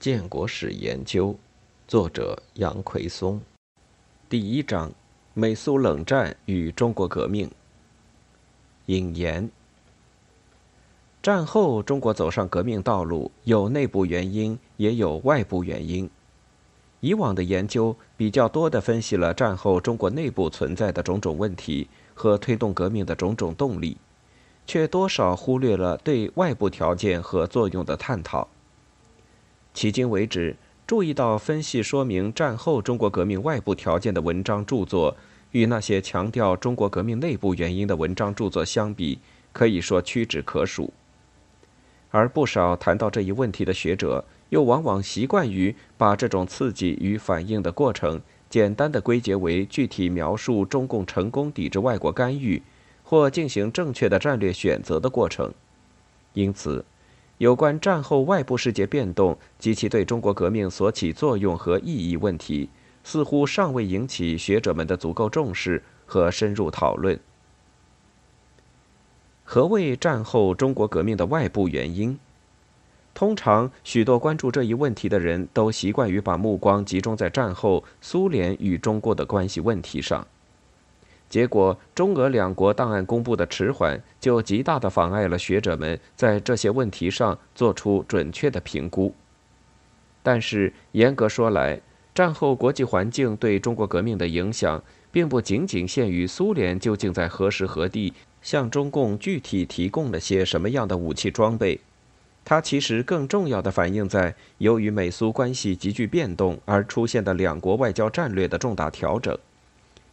建国史研究，作者杨奎松。第一章：美苏冷战与中国革命。引言：战后中国走上革命道路，有内部原因，也有外部原因。以往的研究比较多的分析了战后中国内部存在的种种问题和推动革命的种种动力，却多少忽略了对外部条件和作用的探讨。迄今为止，注意到分析说明战后中国革命外部条件的文章著作，与那些强调中国革命内部原因的文章著作相比，可以说屈指可数。而不少谈到这一问题的学者，又往往习惯于把这种刺激与反应的过程，简单的归结为具体描述中共成功抵制外国干预，或进行正确的战略选择的过程。因此。有关战后外部世界变动及其对中国革命所起作用和意义问题，似乎尚未引起学者们的足够重视和深入讨论。何谓战后中国革命的外部原因？通常，许多关注这一问题的人都习惯于把目光集中在战后苏联与中国的关系问题上。结果，中俄两国档案公布的迟缓，就极大地妨碍了学者们在这些问题上做出准确的评估。但是，严格说来，战后国际环境对中国革命的影响，并不仅仅限于苏联究竟在何时何地向中共具体提供了些什么样的武器装备，它其实更重要的反映在由于美苏关系急剧变动而出现的两国外交战略的重大调整。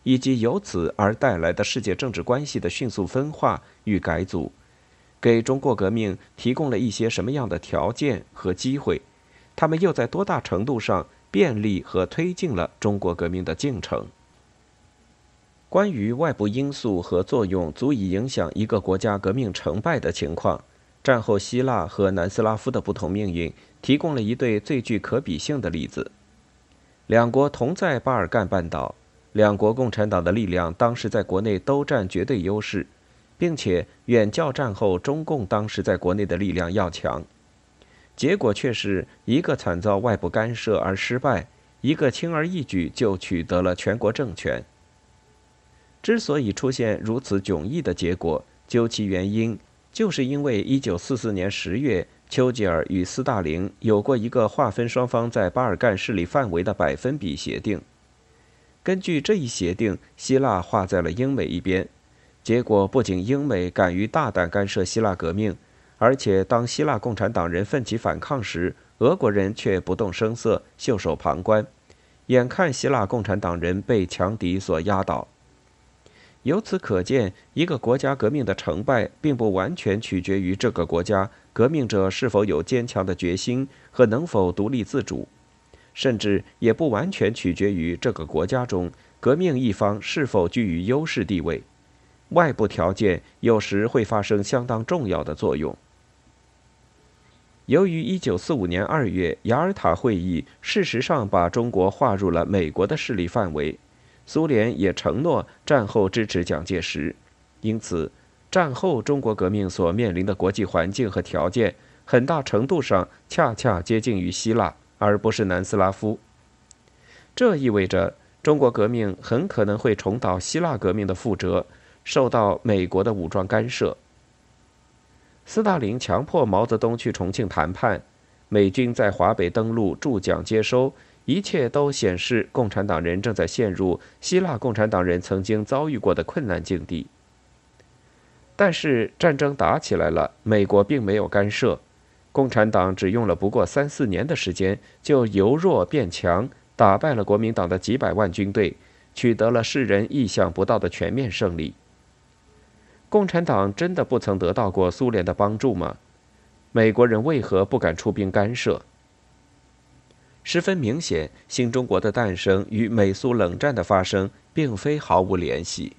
以及由此而带来的世界政治关系的迅速分化与改组，给中国革命提供了一些什么样的条件和机会？他们又在多大程度上便利和推进了中国革命的进程？关于外部因素和作用足以影响一个国家革命成败的情况，战后希腊和南斯拉夫的不同命运提供了一对最具可比性的例子。两国同在巴尔干半岛。两国共产党的力量当时在国内都占绝对优势，并且远较战后中共当时在国内的力量要强。结果却是一个惨遭外部干涉而失败，一个轻而易举就取得了全国政权。之所以出现如此迥异的结果，究其原因，就是因为1944年10月，丘吉尔与斯大林有过一个划分双方在巴尔干势力范围的百分比协定。根据这一协定，希腊划在了英美一边。结果不仅英美敢于大胆干涉希腊革命，而且当希腊共产党人奋起反抗时，俄国人却不动声色，袖手旁观，眼看希腊共产党人被强敌所压倒。由此可见，一个国家革命的成败，并不完全取决于这个国家革命者是否有坚强的决心和能否独立自主。甚至也不完全取决于这个国家中革命一方是否居于优势地位，外部条件有时会发生相当重要的作用。由于1945年2月雅尔塔会议事实上把中国划入了美国的势力范围，苏联也承诺战后支持蒋介石，因此战后中国革命所面临的国际环境和条件，很大程度上恰恰接近于希腊。而不是南斯拉夫，这意味着中国革命很可能会重蹈希腊革命的覆辙，受到美国的武装干涉。斯大林强迫毛泽东去重庆谈判，美军在华北登陆驻蒋接收，一切都显示共产党人正在陷入希腊共产党人曾经遭遇过的困难境地。但是战争打起来了，美国并没有干涉。共产党只用了不过三四年的时间，就由弱变强，打败了国民党的几百万军队，取得了世人意想不到的全面胜利。共产党真的不曾得到过苏联的帮助吗？美国人为何不敢出兵干涉？十分明显，新中国的诞生与美苏冷战的发生并非毫无联系。